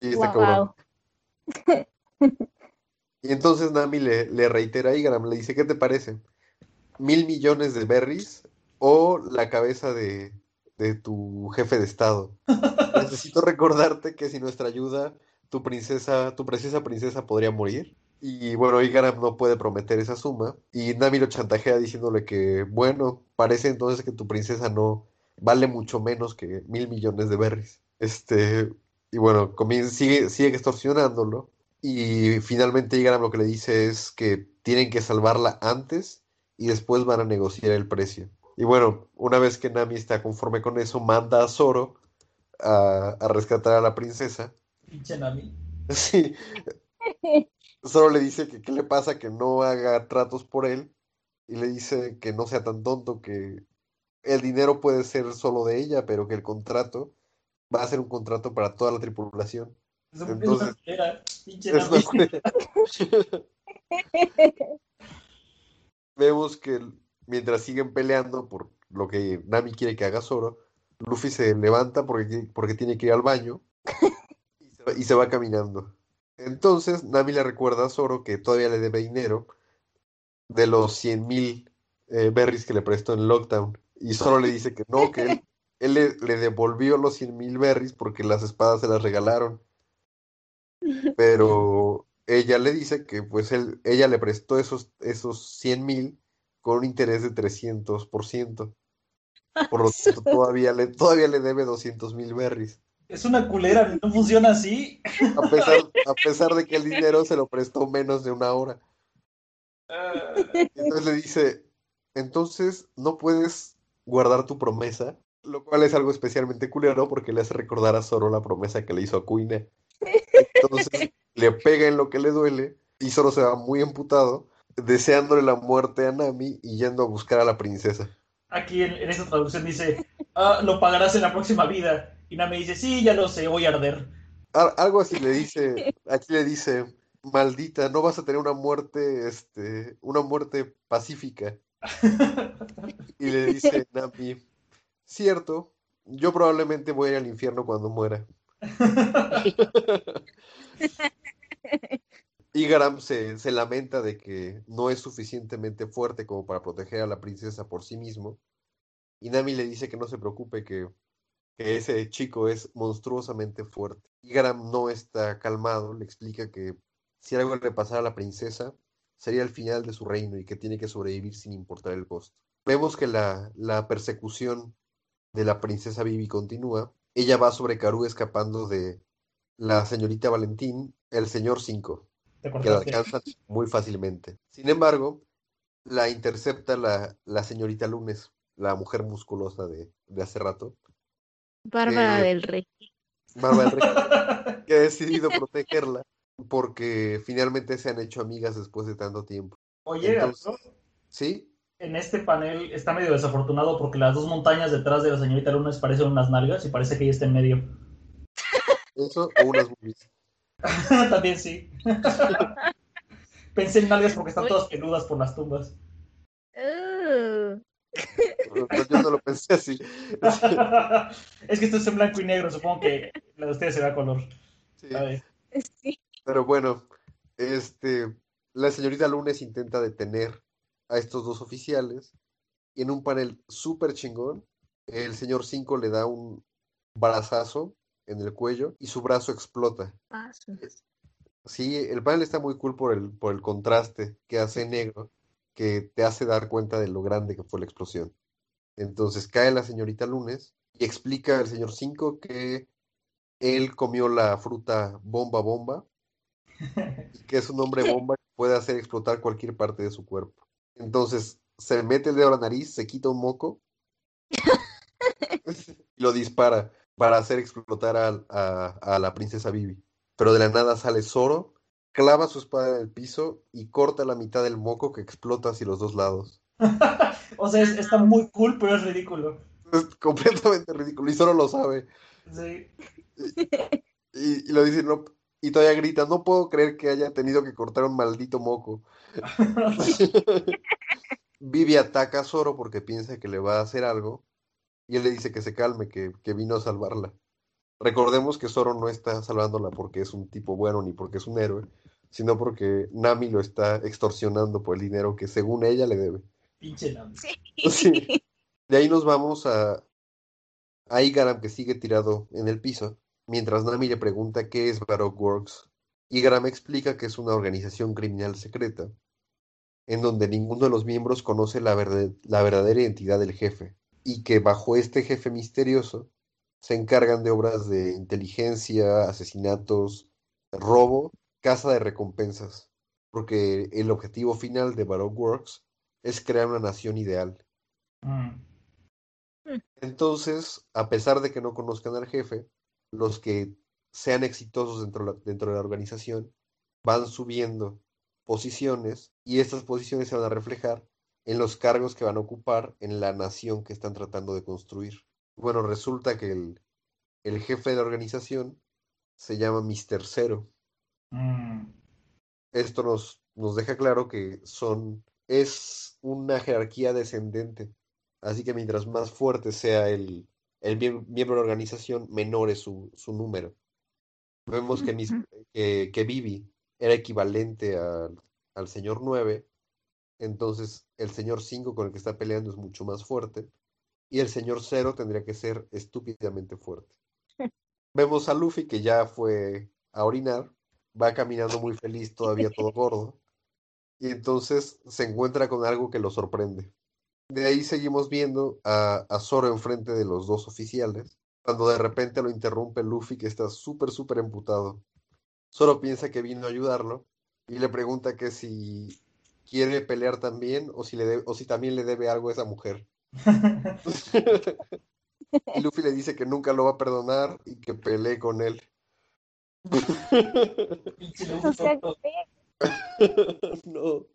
Y está cabrón. Y entonces Nami le, le reitera a Igaram, le dice, ¿qué te parece? ¿Mil millones de berries o la cabeza de, de tu jefe de estado? Necesito recordarte que sin nuestra ayuda, tu princesa, tu preciosa princesa podría morir. Y bueno, Igaram no puede prometer esa suma. Y Nami lo chantajea diciéndole que, bueno, parece entonces que tu princesa no vale mucho menos que mil millones de berries. Este, y bueno, comienza, sigue, sigue extorsionándolo. Y finalmente Igaram lo que le dice es que tienen que salvarla antes y después van a negociar el precio. Y bueno, una vez que Nami está conforme con eso, manda a Zoro a, a rescatar a la princesa. Pinche Nami. Sí. Zoro le dice que qué le pasa que no haga tratos por él y le dice que no sea tan tonto, que el dinero puede ser solo de ella, pero que el contrato va a ser un contrato para toda la tripulación. Es un- Entonces- es una culera, pinche Es Nami. una culera. Vemos que mientras siguen peleando por lo que Nami quiere que haga Zoro, Luffy se levanta porque, porque tiene que ir al baño y se va- y se va caminando. Entonces Nami le recuerda a Zoro que todavía le debe dinero de los 100 mil eh, berries que le prestó en Lockdown. Y Zoro le dice que no, que él, él le, le devolvió los 100 mil berries porque las espadas se las regalaron. Pero ella le dice que pues él, ella le prestó esos, esos 100 mil con un interés de 300%. Por lo tanto, todavía le, todavía le debe 200 mil berries. Es una culera, no funciona así. A pesar, a pesar de que el dinero se lo prestó menos de una hora. Entonces le dice, entonces no puedes guardar tu promesa, lo cual es algo especialmente culero porque le hace recordar a Zoro la promesa que le hizo a Kuina. Entonces le pega en lo que le duele y Zoro se va muy emputado, deseándole la muerte a Nami y yendo a buscar a la princesa. Aquí en, en esta traducción dice, "Ah, lo pagarás en la próxima vida. Y Nami dice, sí, ya lo sé, voy a arder. Al- algo así le dice, aquí le dice, maldita, no vas a tener una muerte, este, una muerte pacífica. Y le dice Nami, cierto, yo probablemente voy a ir al infierno cuando muera. Y Garam se, se lamenta de que no es suficientemente fuerte como para proteger a la princesa por sí mismo. Y Nami le dice que no se preocupe, que, que ese chico es monstruosamente fuerte. Y Garam no está calmado, le explica que si algo le pasara a la princesa, sería el final de su reino y que tiene que sobrevivir sin importar el costo. Vemos que la, la persecución de la princesa Vivi continúa. Ella va sobre Karú escapando de la señorita Valentín, el señor 5 Te que la alcanzan muy fácilmente. Sin embargo, la intercepta la, la señorita Lunes, la mujer musculosa de, de hace rato, Bárbara Eh, del Rey. Bárbara Rey, que ha decidido protegerla porque finalmente se han hecho amigas después de tanto tiempo. Oye, Entonces- ¿Sí? En este panel está medio desafortunado porque las dos montañas detrás de la señorita Lunes parecen unas nalgas y parece que ella está en medio. Eso o unas boobies. También sí. Pensé en nalgas porque están todas peludas por las tumbas. Uh, Pero Yo no lo pensé así. es que esto es en blanco y negro, supongo que la de ustedes se da a color. Sí. A ver. sí. Pero bueno, este, la señorita Lunes intenta detener a estos dos oficiales y en un panel súper chingón, el señor 5 le da un brazazo en el cuello y su brazo explota. Ah, su- Sí, el panel está muy cool por el, por el contraste que hace negro, que te hace dar cuenta de lo grande que fue la explosión. Entonces cae la señorita Lunes y explica al señor 5 que él comió la fruta bomba bomba, y que es un hombre bomba que puede hacer explotar cualquier parte de su cuerpo. Entonces se mete el dedo a la nariz, se quita un moco y lo dispara para hacer explotar a, a, a la princesa Vivi. Pero de la nada sale Zoro, clava su espada en el piso y corta la mitad del moco que explota hacia los dos lados. o sea, es- está muy cool, pero es ridículo. Es completamente ridículo y Zoro lo sabe. Sí. Y, y lo dice, no, y todavía grita, no puedo creer que haya tenido que cortar un maldito moco. Vivi ataca a Zoro porque piensa que le va a hacer algo y él le dice que se calme, que, que vino a salvarla. Recordemos que Zoro no está salvándola porque es un tipo bueno ni porque es un héroe, sino porque Nami lo está extorsionando por el dinero que según ella le debe. Pinche Nami. Sí. De ahí nos vamos a, a Igaram que sigue tirado en el piso, mientras Nami le pregunta qué es Baroque Works. Igaram explica que es una organización criminal secreta, en donde ninguno de los miembros conoce la verdadera identidad del jefe, y que bajo este jefe misterioso se encargan de obras de inteligencia, asesinatos, robo, caza de recompensas, porque el objetivo final de Baroque Works es crear una nación ideal. Mm. Entonces, a pesar de que no conozcan al jefe, los que sean exitosos dentro, de la- dentro de la organización van subiendo posiciones y estas posiciones se van a reflejar en los cargos que van a ocupar en la nación que están tratando de construir. Bueno, resulta que el, el jefe de la organización se llama Mr. Zero. Mm. Esto nos, nos deja claro que son, es una jerarquía descendente. Así que mientras más fuerte sea el, el miem- miembro de la organización, menor es su, su número. Vemos que, mis- que, que Vivi era equivalente al, al señor 9, entonces el señor 5 con el que está peleando es mucho más fuerte, y el señor 0 tendría que ser estúpidamente fuerte. Vemos a Luffy que ya fue a orinar, va caminando muy feliz, todavía todo gordo, y entonces se encuentra con algo que lo sorprende. De ahí seguimos viendo a, a Zoro enfrente de los dos oficiales, cuando de repente lo interrumpe Luffy que está súper, súper emputado. Zoro piensa que vino a ayudarlo y le pregunta que si quiere pelear también o si, le o si también le debe algo a esa mujer. Y Luffy le dice que nunca lo va a perdonar y que pelee con él. No.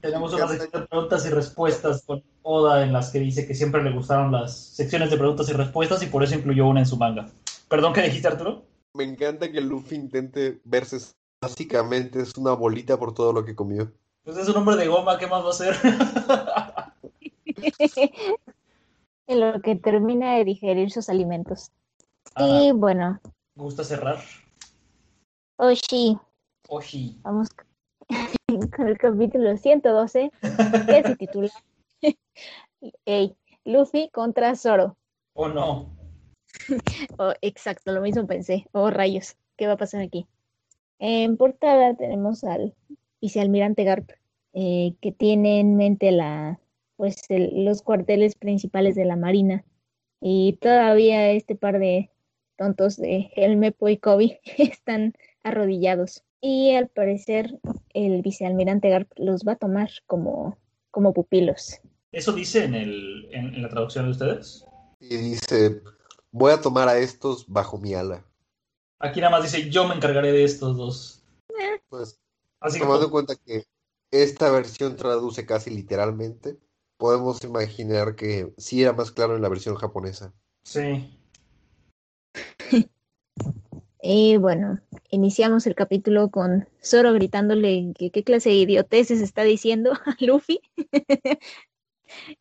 Tenemos una sección de preguntas y respuestas con Oda en las que dice que siempre le gustaron las secciones de preguntas y respuestas y por eso incluyó una en su manga. Perdón, ¿qué dijiste, Arturo? Me encanta que Luffy intente verse. Básicamente es una bolita por todo lo que comió. Pues es un hombre de goma, ¿qué más va a hacer? en lo que termina de digerir sus alimentos. Ajá. Y bueno, ¿Gusta cerrar? Oshi, Oshi. vamos con el capítulo 112, que se titula Ey, Luffy contra Zoro. ¿O no? Oh, exacto, lo mismo pensé. Oh, rayos, ¿qué va a pasar aquí? En portada tenemos al vicealmirante Garp, eh, que tiene en mente la, pues, el- los cuarteles principales de la Marina. Y todavía este par de tontos de Helmepo y Kobe están arrodillados. Y al parecer el vicealmirante Garp los va a tomar como, como pupilos. ¿Eso dice en, el, en, en la traducción de ustedes? Y dice, voy a tomar a estos bajo mi ala. Aquí nada más dice, yo me encargaré de estos dos. Pues Así que tomando en cuenta que esta versión traduce casi literalmente, podemos imaginar que sí era más claro en la versión japonesa. sí. Y bueno, iniciamos el capítulo con Zoro gritándole que qué clase de idioteces está diciendo a Luffy.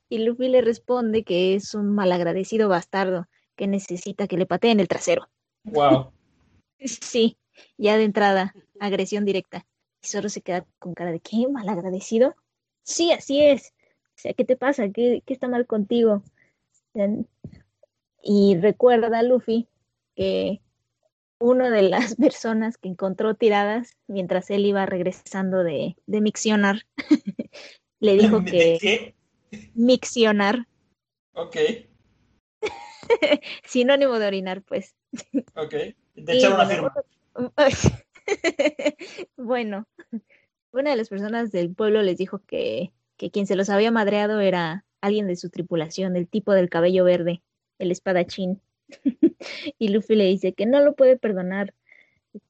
y Luffy le responde que es un malagradecido bastardo que necesita que le pateen el trasero. Wow. Sí, ya de entrada, agresión directa. Y Zoro se queda con cara de ¿qué? ¿Malagradecido? Sí, así es. O sea, ¿qué te pasa? ¿Qué, qué está mal contigo? En- Y recuerda a Luffy que una de las personas que encontró tiradas mientras él iba regresando de, de miccionar le dijo ¿De que qué? miccionar, Ok, sinónimo de orinar, pues. ok. De echar una firma. bueno, una de las personas del pueblo les dijo que, que quien se los había madreado era alguien de su tripulación, el tipo del cabello verde, el espadachín. y Luffy le dice que no lo puede perdonar.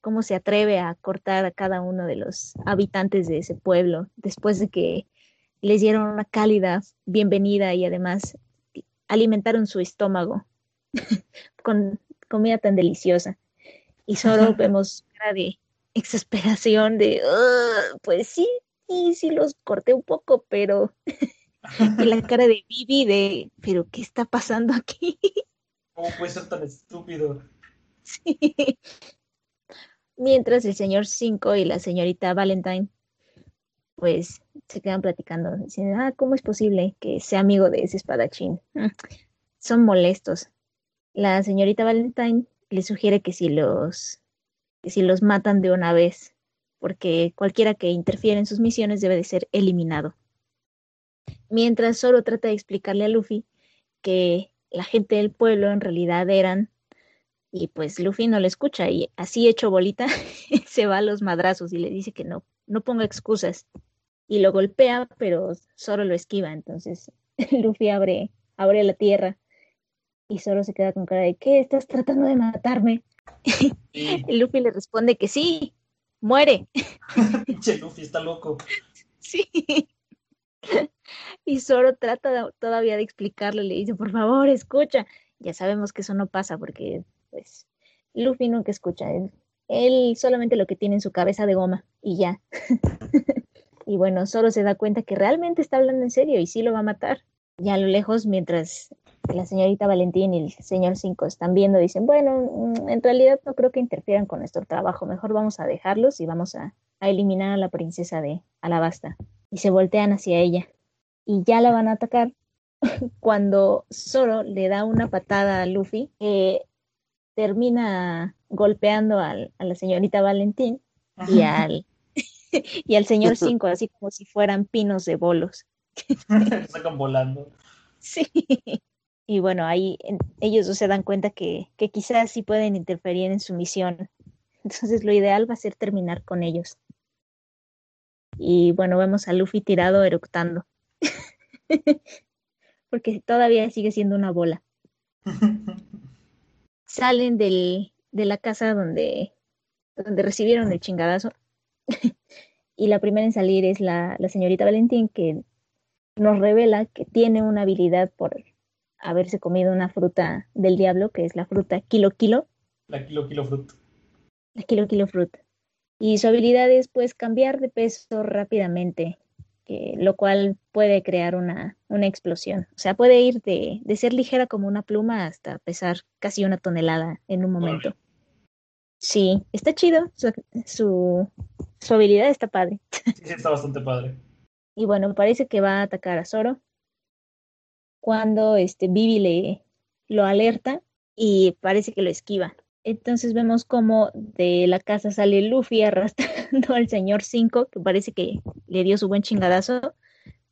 ¿Cómo se atreve a cortar a cada uno de los habitantes de ese pueblo después de que les dieron una cálida bienvenida y además alimentaron su estómago con comida tan deliciosa? Y solo vemos cara de exasperación de, "Ugh, pues sí, sí, sí los corté un poco, pero... y la cara de Vivi de, pero ¿qué está pasando aquí? ¿Cómo puede ser tan estúpido? Sí. Mientras el señor Cinco y la señorita Valentine, pues se quedan platicando, diciendo, ah, ¿cómo es posible que sea amigo de ese espadachín? Mm, Son molestos. La señorita Valentine le sugiere que si los, que si los matan de una vez, porque cualquiera que interfiera en sus misiones debe de ser eliminado. Mientras Zoro trata de explicarle a Luffy que la gente del pueblo en realidad eran y pues Luffy no le escucha y así hecho bolita se va a los madrazos y le dice que no, no ponga excusas. Y lo golpea, pero Zoro lo esquiva. Entonces Luffy abre, abre la tierra y Zoro se queda con cara de ¿qué? ¿Estás tratando de matarme? Y Luffy le responde que sí, muere. pinche Luffy está loco. Sí. Y Zoro trata todavía de explicarle, le dice, por favor, escucha. Ya sabemos que eso no pasa porque, pues, Luffy nunca escucha. Él, él solamente lo que tiene en su cabeza de goma y ya. y bueno, Zoro se da cuenta que realmente está hablando en serio y sí lo va a matar. Ya a lo lejos, mientras la señorita Valentín y el señor Cinco están viendo, dicen, bueno, mm, en realidad no creo que interfieran con nuestro trabajo. Mejor vamos a dejarlos y vamos a, a eliminar a la princesa de Alabasta y se voltean hacia ella y ya la van a atacar. Cuando Zoro le da una patada a Luffy que termina golpeando al- a la señorita Valentín y al y al señor Cinco así como si fueran pinos de bolos. Sacan volando. sí. Y bueno ahí en- ellos se dan cuenta que, que quizás sí pueden interferir en su misión. Entonces lo ideal va a ser terminar con ellos. Y bueno vemos a Luffy tirado eructando porque todavía sigue siendo una bola. Salen del, de la casa donde, donde recibieron el chingadazo. y la primera en salir es la, la señorita Valentín, que nos revela que tiene una habilidad por haberse comido una fruta del diablo, que es la fruta kilo kilo, La kilo kilo fruit. la kilo kilo fruit. Y su habilidad es pues cambiar de peso rápidamente, lo cual puede crear una, una explosión. O sea, puede ir de, de ser ligera como una pluma hasta pesar casi una tonelada en un momento. Sí, está chido, su, su, su habilidad está padre. Sí, sí, está bastante padre. Y bueno, parece que va a atacar a Zoro cuando este Vivi le lo alerta y parece que lo esquiva. Entonces vemos como de la casa sale Luffy arrastrando al señor 5, que parece que le dio su buen chingadazo,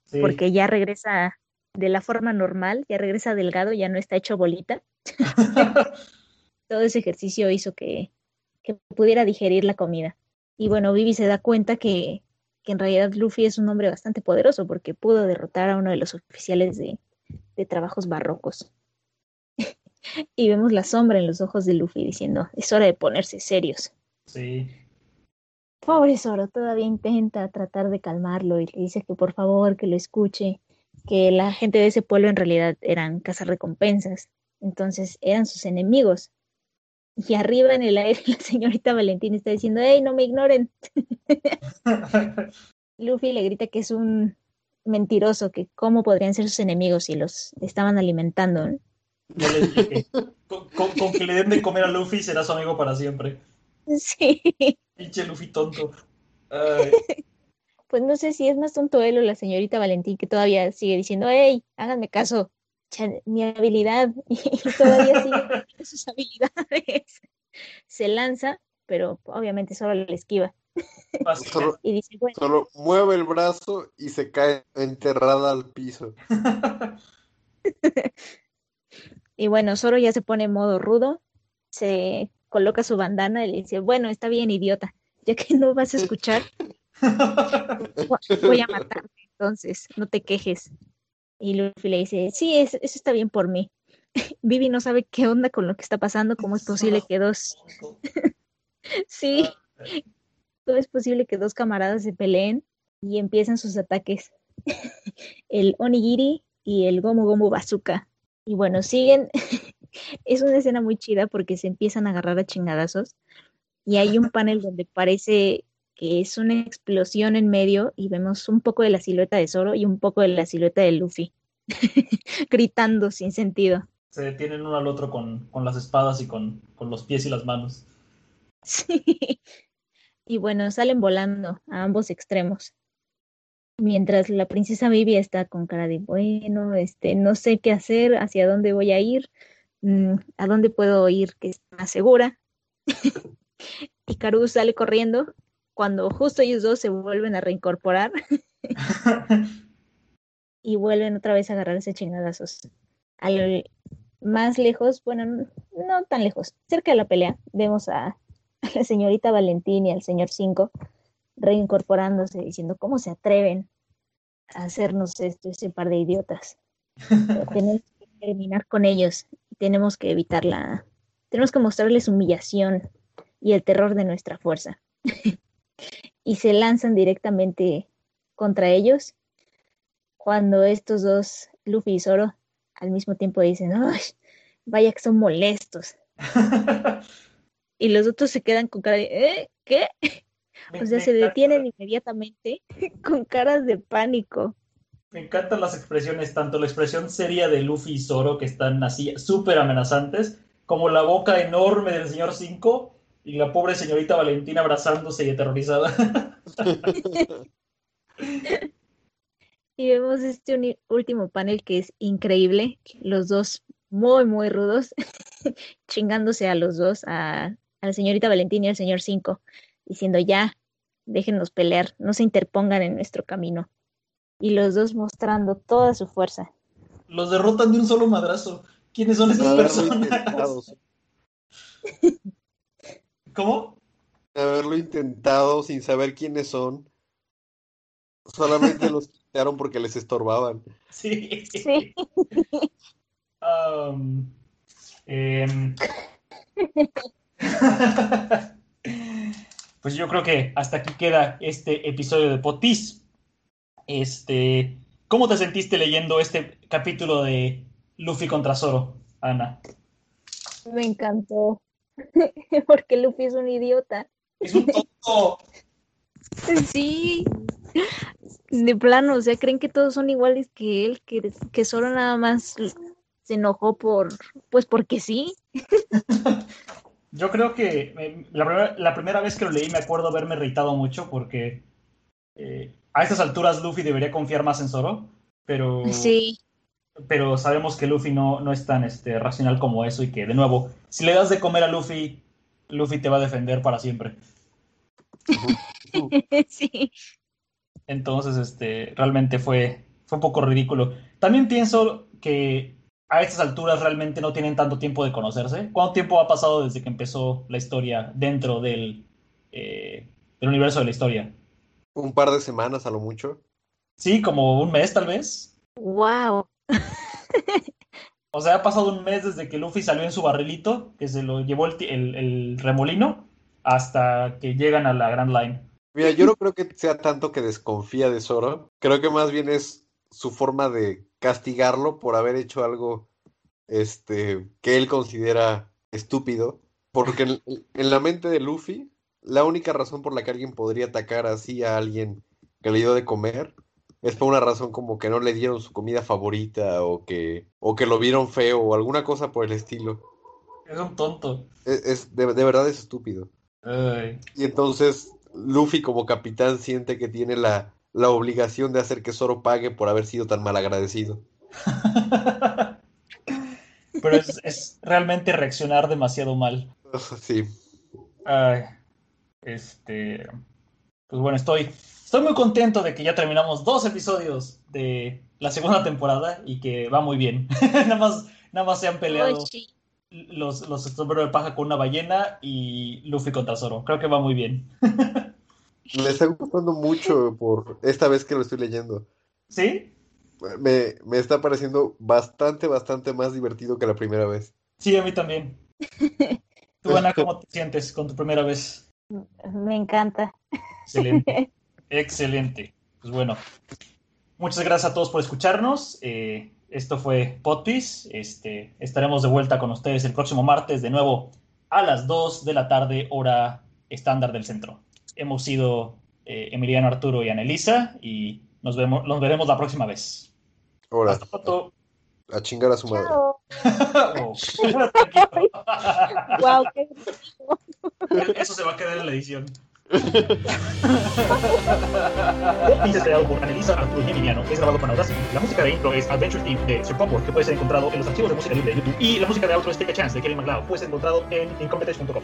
Sí. porque ya regresa de la forma normal, ya regresa delgado, ya no está hecho bolita. Todo ese ejercicio hizo que, que pudiera digerir la comida. Y bueno, Vivi se da cuenta que, que en realidad Luffy es un hombre bastante poderoso porque pudo derrotar a uno de los oficiales de, de trabajos barrocos. Y vemos la sombra en los ojos de Luffy diciendo, es hora de ponerse serios. Sí. Pobre Zoro, todavía intenta tratar de calmarlo y le dice que por favor que lo escuche, que la gente de ese pueblo en realidad eran cazarrecompensas, entonces eran sus enemigos. Y arriba en el aire la señorita Valentín está diciendo, hey, no me ignoren. Luffy le grita que es un mentiroso, que cómo podrían ser sus enemigos si los estaban alimentando. ¿no? Ya les dije. Con, con- con que le den de comer a Luffy será su amigo para siempre. Sí, Pinche Luffy tonto. Ay, pues no sé si es más tonto él o la señorita Valentín que todavía sigue diciendo, hey, háganme caso, mi habilidad, y todavía sigue sus habilidades. se lanza, pero obviamente solo le esquiva. Solo, Y dice, bueno, solo mueve el brazo y se cae enterrada al piso. Y bueno, Zoro ya se pone en modo rudo, se coloca su bandana y le dice, bueno, está bien, idiota, ya que no vas a escuchar, voy a matarte, entonces, no te quejes. Y Luffy le dice, sí, es- eso está bien por mí. Vivi no sabe qué onda con lo que está pasando, cómo es posible que dos, sí, cómo es posible que dos camaradas se peleen y empiezan sus ataques. el Onigiri y el Gomu Gomu Bazooka. Y bueno, siguen. es una escena muy chida porque se empiezan a agarrar a chingadazos y hay un panel donde parece que es una explosión en medio y vemos un poco de la silueta de Zoro y un poco de la silueta de Luffy gritando sin sentido. Se detienen uno al otro con, con las espadas y con, con los pies y las manos. Sí. Y bueno, salen volando a ambos extremos. Mientras la princesa Vivi está con cara de, bueno, este, no sé qué hacer, hacia dónde voy a ir, mm, a dónde puedo ir que es más segura. y Karu sale corriendo cuando justo ellos dos se vuelven a reincorporar y vuelven otra vez a agarrarse chingadazos. Al más lejos, bueno, no tan lejos, cerca de la pelea, vemos a, a la señorita Valentín y al señor Cinco reincorporándose, diciendo, ¿cómo se atreven a hacernos esto, ese par de idiotas? Tenemos que terminar con ellos tenemos que evitar la... Tenemos que mostrarles humillación y el terror de nuestra fuerza. y se lanzan directamente contra ellos cuando estos dos, Luffy y Zoro, al mismo tiempo dicen, ¡ay! Vaya que son molestos. Y los otros se quedan con cara de, ¿eh? ¿Qué? Me- O sea, se encanta- detienen inmediatamente con caras de pánico. Me encantan las expresiones, tanto la expresión seria de Luffy y Zoro, que están así súper amenazantes, como la boca enorme del señor 5 y la pobre señorita Valentina abrazándose y aterrorizada. Y vemos este último panel que es increíble. Los dos muy, muy rudos, chingándose a los dos, a, a la señorita Valentina y al señor 5, diciendo ya, déjenos pelear, no se interpongan en nuestro camino. Y los dos mostrando toda su fuerza. Los derrotan de un solo madrazo. ¿Quiénes son estas personas? ¿Cómo? haberlo intentado, sin saber quiénes son. Solamente los quitaron porque les estorbaban. Sí. Sí. Am, em, pues yo creo que hasta aquí queda este episodio de Potis. Este, ¿cómo te sentiste leyendo este capítulo de Luffy contra Zoro, Ana? Me encantó. Porque Luffy es un idiota. Es un tonto. Sí. De plano, o sea, creen que todos son iguales que él, que, que solo nada más se enojó por, pues porque sí. Yo creo que eh, la, primera, la primera vez que lo leí me acuerdo haberme irritado mucho porque eh, a estas alturas Luffy debería confiar más en Zoro, pero, Sí, pero sabemos que Luffy no, no es tan este, racional como eso y que, de nuevo, si le das de comer a Luffy, Luffy te va a defender para siempre. sí. Entonces, este, realmente fue, fue un poco ridículo. También pienso que a estas alturas realmente no tienen tanto tiempo de conocerse. ¿Cuánto tiempo ha pasado desde que empezó la historia dentro del, eh, del universo de la historia? Un par de semanas a lo mucho. Sí, como un mes tal vez. Wow. O sea, ha pasado un mes desde que Luffy salió en su barrilito, que se lo llevó el- el remolino, hasta que llegan a la Grand Line. Mira, yo no creo que sea tanto que desconfía de Zoro. Creo que más bien es su forma de castigarlo por haber hecho algo este, que él considera estúpido. Porque en, en la mente de Luffy, la única razón por la que alguien podría atacar así a alguien que le dio de comer es por una razón como que no le dieron su comida favorita o que, o que lo vieron feo o alguna cosa por el estilo. Es un tonto. Es, es- de, de verdad es estúpido. Ay. Y entonces Luffy como capitán siente que tiene la, la obligación de hacer que Zoro pague por haber sido tan malagradecido. Pero es, es realmente reaccionar demasiado mal. Sí. Ay, este. Pues bueno, estoy, estoy muy contento de que ya terminamos dos episodios de la segunda temporada y que va muy bien. nada, más, nada más se han peleado los, los sombreros de paja con una ballena y Luffy contra Zoro. Creo que va muy bien. Me está gustando mucho por esta vez que lo estoy leyendo. ¿Sí? Me, me está pareciendo bastante, bastante más divertido que la primera vez. Sí, a mí también. Tú, Ana, ¿cómo te sientes con tu primera vez? Me encanta. Excelente. Excelente. Pues bueno, muchas gracias a todos por escucharnos. Eh, esto fue Potpis. Este, estaremos de vuelta con ustedes el próximo martes, de nuevo a las 2 de la tarde, hora estándar del centro. Hemos sido eh, Emiliano Arturo y Anelisa y nos, vemos, nos veremos la próxima vez. Ahora, Hasta pronto. a chingar a su madre. Oh. Guau, qué- Eso se va a quedar en la edición. Dice creado por Anelisa, Arturo y Emiliano. Es grabado con Audacity. La música de intro es Adventure Team de Sir Popper, que puede ser encontrado en los archivos de música libre de YouTube. Y la música de outro es Take a Chance de Kevin MacLeod. Puede ser encontrado en incompetence.com.